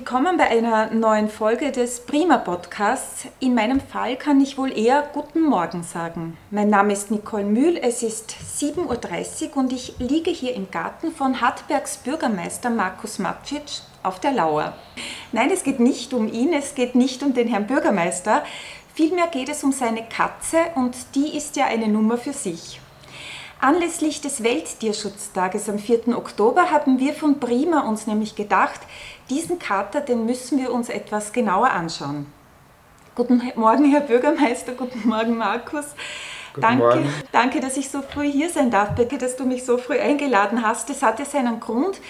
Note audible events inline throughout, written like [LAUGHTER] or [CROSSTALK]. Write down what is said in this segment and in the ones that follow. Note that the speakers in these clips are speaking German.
Willkommen bei einer neuen Folge des Prima Podcasts. In meinem Fall kann ich wohl eher Guten Morgen sagen. Mein Name ist Nicole Mühl, es ist 7.30 Uhr und ich liege hier im Garten von Hartbergs Bürgermeister Markus Matschitsch auf der Lauer. Nein, es geht nicht um ihn, es geht nicht um den Herrn Bürgermeister. Vielmehr geht es um seine Katze und die ist ja eine Nummer für sich. Anlässlich des Welttierschutztages am 4. Oktober haben wir von Prima uns nämlich gedacht, diesen Kater, den müssen wir uns etwas genauer anschauen. Guten Morgen, Herr Bürgermeister, guten Morgen, Markus. Guten danke, Morgen. danke, dass ich so früh hier sein darf. Danke, dass du mich so früh eingeladen hast. Das hatte seinen Grund,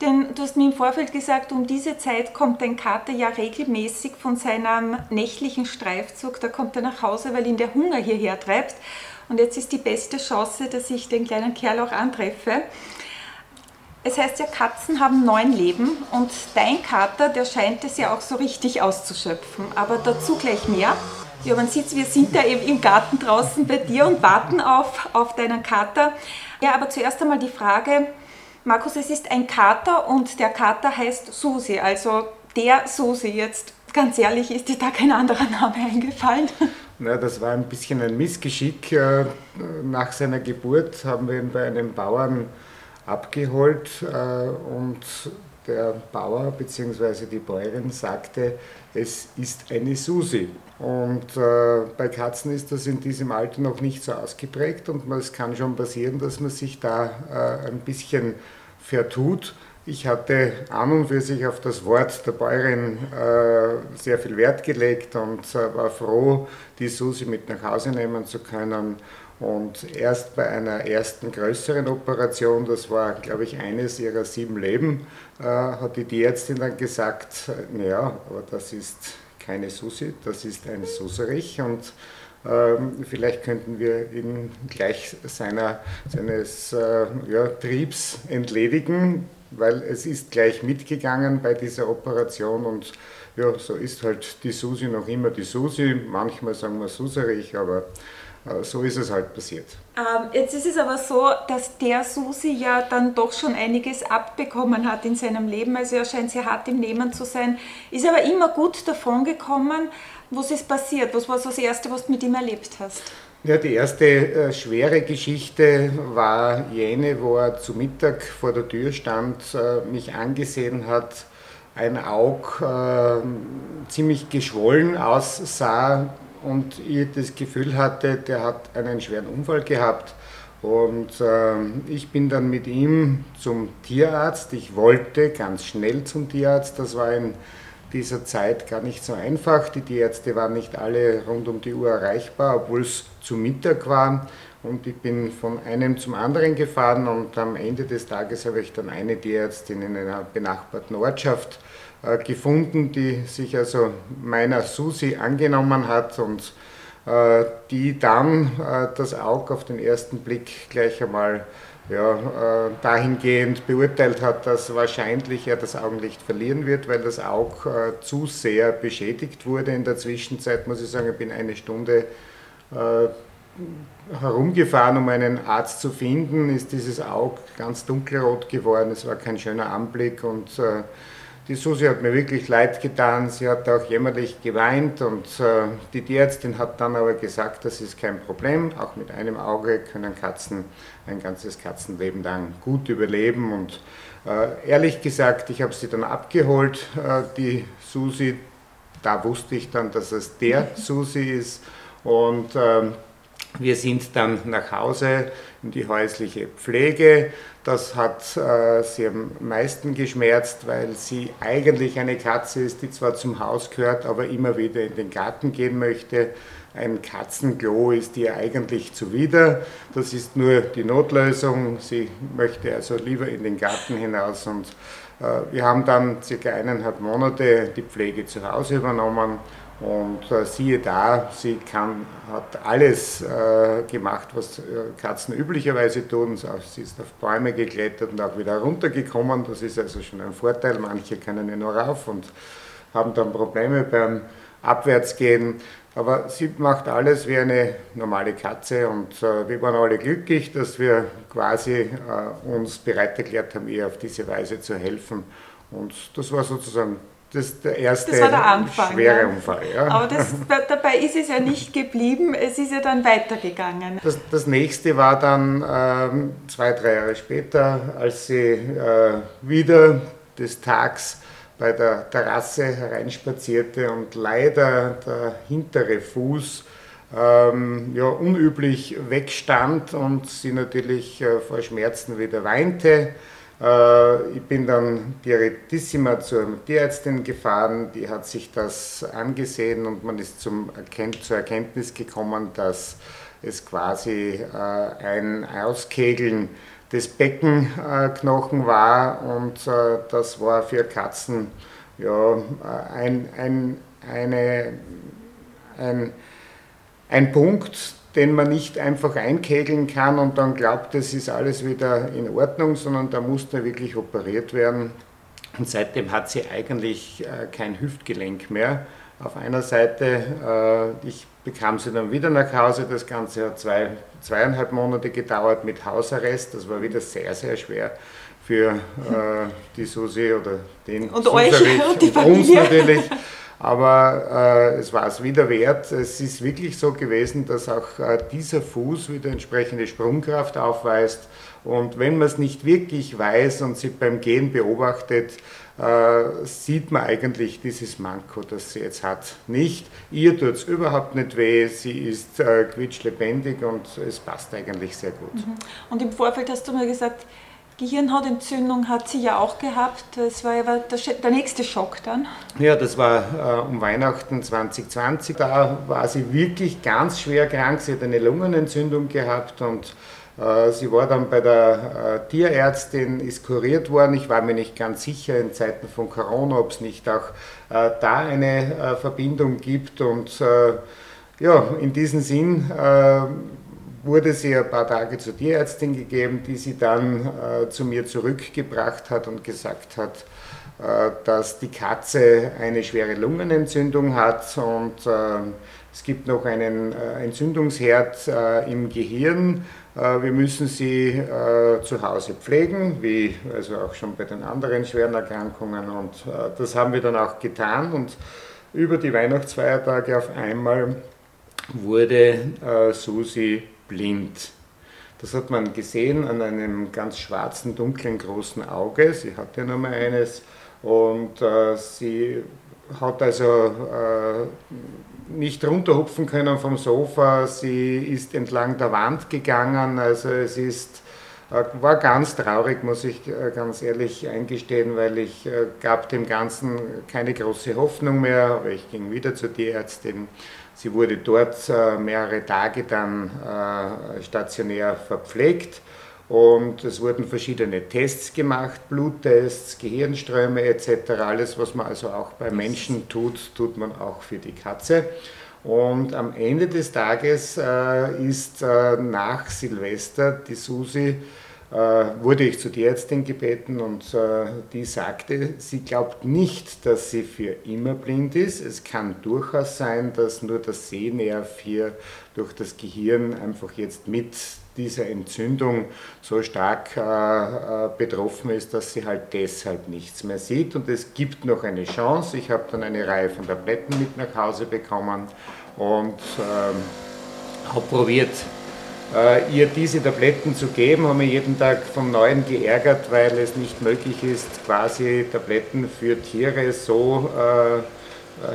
denn du hast mir im Vorfeld gesagt, um diese Zeit kommt dein Kater ja regelmäßig von seinem nächtlichen Streifzug. Da kommt er nach Hause, weil ihn der Hunger hierher treibt. Und jetzt ist die beste Chance, dass ich den kleinen Kerl auch antreffe. Es heißt ja, Katzen haben neun Leben und dein Kater, der scheint es ja auch so richtig auszuschöpfen. Aber dazu gleich mehr. Ja, man sieht, wir sind da eben im Garten draußen bei dir und warten auf, auf deinen Kater. Ja, aber zuerst einmal die Frage, Markus, es ist ein Kater und der Kater heißt Susi, also der Susi. Jetzt ganz ehrlich, ist dir da kein anderer Name eingefallen? [LAUGHS] Na, das war ein bisschen ein Missgeschick. Äh, Nach seiner Geburt haben wir ihn bei einem Bauern abgeholt äh, und der Bauer bzw. die Bäuerin sagte, es ist eine Susi. Und äh, bei Katzen ist das in diesem Alter noch nicht so ausgeprägt und es kann schon passieren, dass man sich da äh, ein bisschen vertut. Ich hatte an und für sich auf das Wort der Bäuerin äh, sehr viel Wert gelegt und äh, war froh, die Susi mit nach Hause nehmen zu können. Und erst bei einer ersten größeren Operation, das war, glaube ich, eines ihrer sieben Leben, äh, hat die Tierärztin dann gesagt, naja, aber das ist keine Susi, das ist ein Suserich und ähm, vielleicht könnten wir ihn gleich seiner, seines äh, ja, Triebs entledigen weil es ist gleich mitgegangen bei dieser Operation und ja, so ist halt die Susi noch immer die Susi. Manchmal sagen wir Suserich, aber äh, so ist es halt passiert. Ähm, jetzt ist es aber so, dass der Susi ja dann doch schon einiges abbekommen hat in seinem Leben. Also er scheint sehr hart im Nehmen zu sein, ist aber immer gut davon gekommen. Was ist passiert? Was war so das Erste, was du mit ihm erlebt hast? Ja, die erste äh, schwere Geschichte war jene, wo er zu Mittag vor der Tür stand, äh, mich angesehen hat, ein Auge äh, ziemlich geschwollen aussah und ich das Gefühl hatte, der hat einen schweren Unfall gehabt. Und äh, ich bin dann mit ihm zum Tierarzt. Ich wollte ganz schnell zum Tierarzt. Das war ein dieser Zeit gar nicht so einfach. Die Tierärzte waren nicht alle rund um die Uhr erreichbar, obwohl es zu Mittag war. Und ich bin von einem zum anderen gefahren und am Ende des Tages habe ich dann eine Tierärztin in einer benachbarten Ortschaft äh, gefunden, die sich also meiner Susi angenommen hat und äh, die dann äh, das Auge auf den ersten Blick gleich einmal ja, äh, dahingehend beurteilt hat, dass wahrscheinlich er das Augenlicht verlieren wird, weil das Auge äh, zu sehr beschädigt wurde. In der Zwischenzeit muss ich sagen, ich bin eine Stunde äh, herumgefahren, um einen Arzt zu finden, ist dieses Auge ganz dunkelrot geworden. Es war kein schöner Anblick und äh, die Susi hat mir wirklich leid getan. Sie hat auch jämmerlich geweint und äh, die Tierärztin hat dann aber gesagt, das ist kein Problem. Auch mit einem Auge können Katzen ein ganzes Katzenleben lang gut überleben. Und äh, ehrlich gesagt, ich habe sie dann abgeholt, äh, die Susi. Da wusste ich dann, dass es der [LAUGHS] Susi ist. Und ähm, wir sind dann nach Hause in die häusliche Pflege. Das hat äh, sie am meisten geschmerzt, weil sie eigentlich eine Katze ist, die zwar zum Haus gehört, aber immer wieder in den Garten gehen möchte. Ein Katzenklo ist ihr eigentlich zuwider. Das ist nur die Notlösung. Sie möchte also lieber in den Garten hinaus. Und wir haben dann circa eineinhalb Monate die Pflege zu Hause übernommen und äh, siehe da, sie kann, hat alles äh, gemacht, was äh, Katzen üblicherweise tun. Sie ist auf Bäume geklettert und auch wieder runtergekommen. Das ist also schon ein Vorteil. Manche können ja nur rauf und haben dann Probleme beim Abwärtsgehen. Aber sie macht alles wie eine normale Katze und äh, wir waren alle glücklich, dass wir quasi äh, uns bereit erklärt haben, ihr auf diese Weise zu helfen. Und das war sozusagen das der erste das war der Anfang, schwere ja. Unfall. Ja. Aber das, [LAUGHS] dabei ist es ja nicht geblieben, es ist ja dann weitergegangen. Das, das nächste war dann ähm, zwei, drei Jahre später, als sie äh, wieder des Tags bei der Terrasse hereinspazierte und leider der hintere Fuß ähm, ja, unüblich wegstand und sie natürlich äh, vor Schmerzen wieder weinte. Äh, ich bin dann direttissima zur Tierärztin gefahren, die hat sich das angesehen und man ist zum Erkennt, zur Erkenntnis gekommen, dass es quasi äh, ein Auskegeln des Beckenknochen war und äh, das war für Katzen ja, ein, ein, eine, ein, ein Punkt, den man nicht einfach einkegeln kann und dann glaubt, es ist alles wieder in Ordnung, sondern da musste wirklich operiert werden. Und seitdem hat sie eigentlich äh, kein Hüftgelenk mehr. Auf einer Seite, äh, ich bekam sie dann wieder nach Hause, das Ganze hat zwei, zweieinhalb Monate gedauert mit Hausarrest, das war wieder sehr, sehr schwer für äh, die Susi oder den und euch [LAUGHS] und die Familie. uns natürlich. Aber äh, es war es wieder wert. Es ist wirklich so gewesen, dass auch äh, dieser Fuß wieder entsprechende Sprungkraft aufweist. Und wenn man es nicht wirklich weiß und sie beim Gehen beobachtet, äh, sieht man eigentlich dieses Manko, das sie jetzt hat, nicht. Ihr tut es überhaupt nicht weh, sie ist äh, quietschlebendig und es passt eigentlich sehr gut. Mhm. Und im Vorfeld hast du mir gesagt, Gehirnhautentzündung hat sie ja auch gehabt. Das war ja der, nächste Schock dann. Ja, das war äh, um Weihnachten 2020. Da war sie wirklich ganz schwer krank. Sie hat eine Lungenentzündung gehabt und äh, sie war dann bei der äh, Tierärztin, ist kuriert worden. Ich war mir nicht ganz sicher in Zeiten von Corona, ob es nicht auch äh, da eine äh, Verbindung gibt. Und äh, ja, in diesem Sinn wurde sie ein paar Tage zur Tierärztin gegeben, die sie dann äh, zu mir zurückgebracht hat und gesagt hat, äh, dass die Katze eine schwere Lungenentzündung hat und äh, es gibt noch einen äh, Entzündungsherd äh, im Gehirn. Wir müssen sie zu Hause pflegen, wie also auch schon bei den anderen schweren Erkrankungen. Und das haben wir dann auch getan. Und über die Weihnachtsfeiertage auf einmal wurde Susi blind. Das hat man gesehen an einem ganz schwarzen, dunklen, großen Auge. Sie hatte ja nur mal eines und äh, sie hat also äh, nicht runterhupfen können vom Sofa. Sie ist entlang der Wand gegangen. Also es ist war ganz traurig, muss ich äh, ganz ehrlich eingestehen, weil ich äh, gab dem Ganzen keine große Hoffnung mehr, aber ich ging wieder zur Tierärztin Sie wurde dort äh, mehrere Tage dann äh, stationär verpflegt und es wurden verschiedene Tests gemacht, Bluttests, Gehirnströme etc. Alles, was man also auch bei Menschen tut, tut man auch für die Katze. Und am Ende des Tages äh, ist nach Silvester die Susi äh, wurde ich zu der Ärztin gebeten und äh, die sagte, sie glaubt nicht, dass sie für immer blind ist. Es kann durchaus sein, dass nur das Sehnerv hier durch das Gehirn einfach jetzt mit dieser Entzündung so stark äh, betroffen ist, dass sie halt deshalb nichts mehr sieht. Und es gibt noch eine Chance. Ich habe dann eine Reihe von Tabletten mit nach Hause bekommen und ähm, habe probiert, äh, ihr diese Tabletten zu geben, haben wir jeden Tag vom Neuen geärgert, weil es nicht möglich ist, quasi Tabletten für Tiere so äh, äh,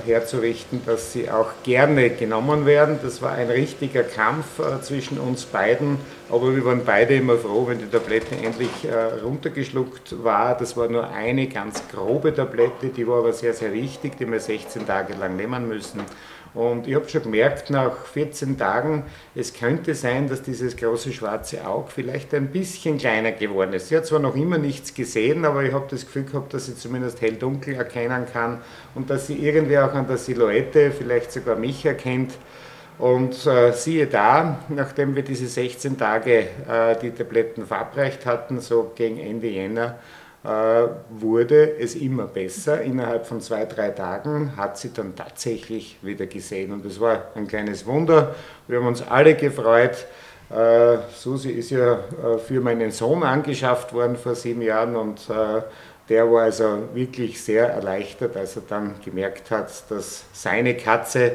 herzurichten, dass sie auch gerne genommen werden. Das war ein richtiger Kampf äh, zwischen uns beiden, aber wir waren beide immer froh, wenn die Tablette endlich äh, runtergeschluckt war. Das war nur eine ganz grobe Tablette, die war aber sehr, sehr wichtig, die wir 16 Tage lang nehmen müssen. Und ich habe schon gemerkt, nach 14 Tagen, es könnte sein, dass dieses große schwarze Auge vielleicht ein bisschen kleiner geworden ist. Sie hat zwar noch immer nichts gesehen, aber ich habe das Gefühl gehabt, dass sie zumindest hell-dunkel erkennen kann und dass sie irgendwie auch an der Silhouette vielleicht sogar mich erkennt. Und äh, siehe da, nachdem wir diese 16 Tage äh, die Tabletten verabreicht hatten, so gegen Ende Jänner, wurde es immer besser. Innerhalb von zwei, drei Tagen hat sie dann tatsächlich wieder gesehen und es war ein kleines Wunder. Wir haben uns alle gefreut. Äh, Susi ist ja äh, für meinen Sohn angeschafft worden vor sieben Jahren und der war also wirklich sehr erleichtert, als er dann gemerkt hat, dass seine Katze,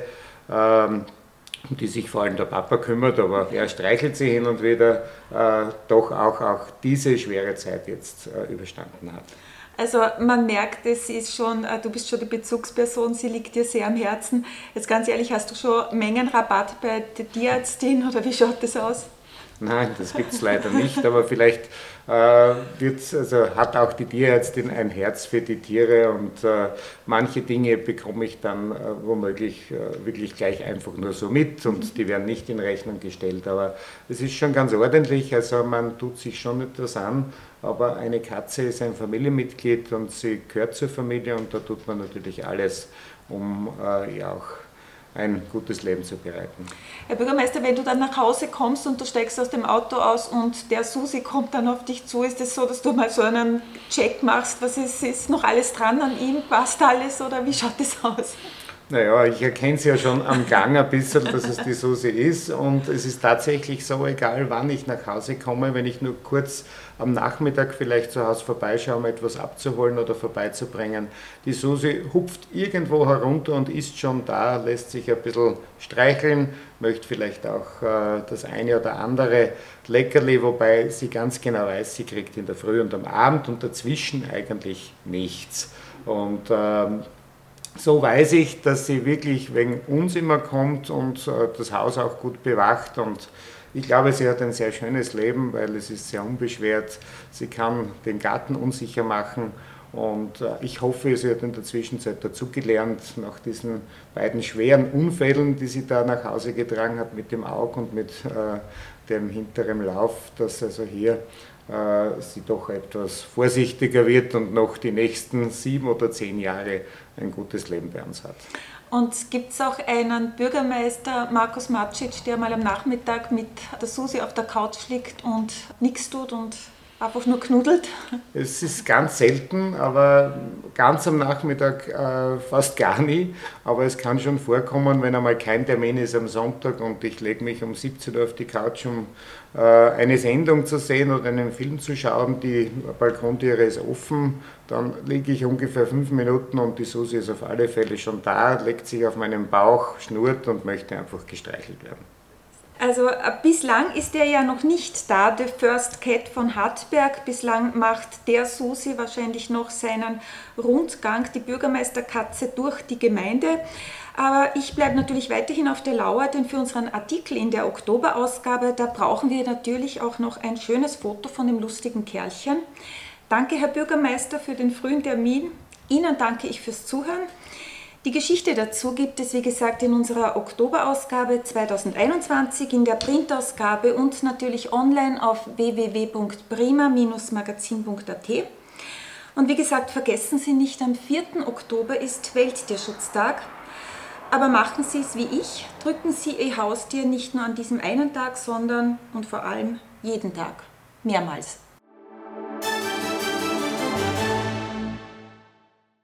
ähm, die sich vor allem der Papa kümmert, aber er streichelt sie hin und wieder, äh, doch auch, auch diese schwere Zeit jetzt äh, überstanden hat. Also man merkt, es ist schon, äh, du bist schon die Bezugsperson, sie liegt dir sehr am Herzen. Jetzt ganz ehrlich, hast du schon Mengenrabatt bei der Tierärztin oder wie schaut das aus? Nein, das gibt es leider nicht, aber vielleicht äh, also hat auch die Tierärztin ein Herz für die Tiere und äh, manche Dinge bekomme ich dann äh, womöglich äh, wirklich gleich einfach nur so mit und die werden nicht in Rechnung gestellt. Aber es ist schon ganz ordentlich, also man tut sich schon etwas an, aber eine Katze ist ein Familienmitglied und sie gehört zur Familie und da tut man natürlich alles, um äh, ja auch ein gutes Leben zu bereiten. Herr Bürgermeister, wenn du dann nach Hause kommst und du steigst aus dem Auto aus und der Susi kommt dann auf dich zu, ist es das so, dass du mal so einen Check machst, was ist, ist noch alles dran an ihm, passt alles oder wie schaut das aus? Naja, ich erkenne sie ja schon am Gang ein bisschen, dass es die Susi ist. Und es ist tatsächlich so, egal wann ich nach Hause komme, wenn ich nur kurz am Nachmittag vielleicht zu Hause vorbeischaue, um etwas abzuholen oder vorbeizubringen. Die Susi hupft irgendwo herunter und ist schon da, lässt sich ein bisschen streicheln, möchte vielleicht auch äh, das eine oder andere Leckerli, wobei sie ganz genau weiß, sie kriegt in der Früh und am Abend und dazwischen eigentlich nichts. Und ähm, so weiß ich, dass sie wirklich wegen uns immer kommt und äh, das Haus auch gut bewacht und ich glaube, sie hat ein sehr schönes Leben, weil es ist sehr unbeschwert. Sie kann den Garten unsicher machen und äh, ich hoffe, sie hat in der Zwischenzeit dazugelernt, nach diesen beiden schweren Unfällen, die sie da nach Hause getragen hat mit dem Auge und mit äh, dem hinteren Lauf, dass also hier sie doch etwas vorsichtiger wird und noch die nächsten sieben oder zehn Jahre ein gutes Leben bei uns hat. Und gibt es auch einen Bürgermeister, Markus Macic, der mal am Nachmittag mit der Susi auf der Couch liegt und nichts tut und einfach nur knuddelt? Es ist ganz selten, aber ganz am Nachmittag äh, fast gar nie. Aber es kann schon vorkommen, wenn einmal kein Termin ist am Sonntag und ich lege mich um 17 Uhr auf die Couch, um äh, eine Sendung zu sehen oder einen Film zu schauen, die Balkontüre ist offen, dann liege ich ungefähr fünf Minuten und die Susi ist auf alle Fälle schon da, legt sich auf meinen Bauch, schnurrt und möchte einfach gestreichelt werden. Also äh, bislang ist er ja noch nicht da, der First Cat von Hartberg. Bislang macht der Susi wahrscheinlich noch seinen Rundgang, die Bürgermeisterkatze durch die Gemeinde. Aber ich bleibe natürlich weiterhin auf der Lauer, denn für unseren Artikel in der Oktoberausgabe, da brauchen wir natürlich auch noch ein schönes Foto von dem lustigen Kerlchen. Danke, Herr Bürgermeister, für den frühen Termin. Ihnen danke ich fürs Zuhören. Die Geschichte dazu gibt es, wie gesagt, in unserer Oktoberausgabe 2021, in der Printausgabe und natürlich online auf www.prima-magazin.at. Und wie gesagt, vergessen Sie nicht, am 4. Oktober ist Welttierschutztag. Aber machen Sie es wie ich, drücken Sie Ihr Haustier nicht nur an diesem einen Tag, sondern und vor allem jeden Tag, mehrmals.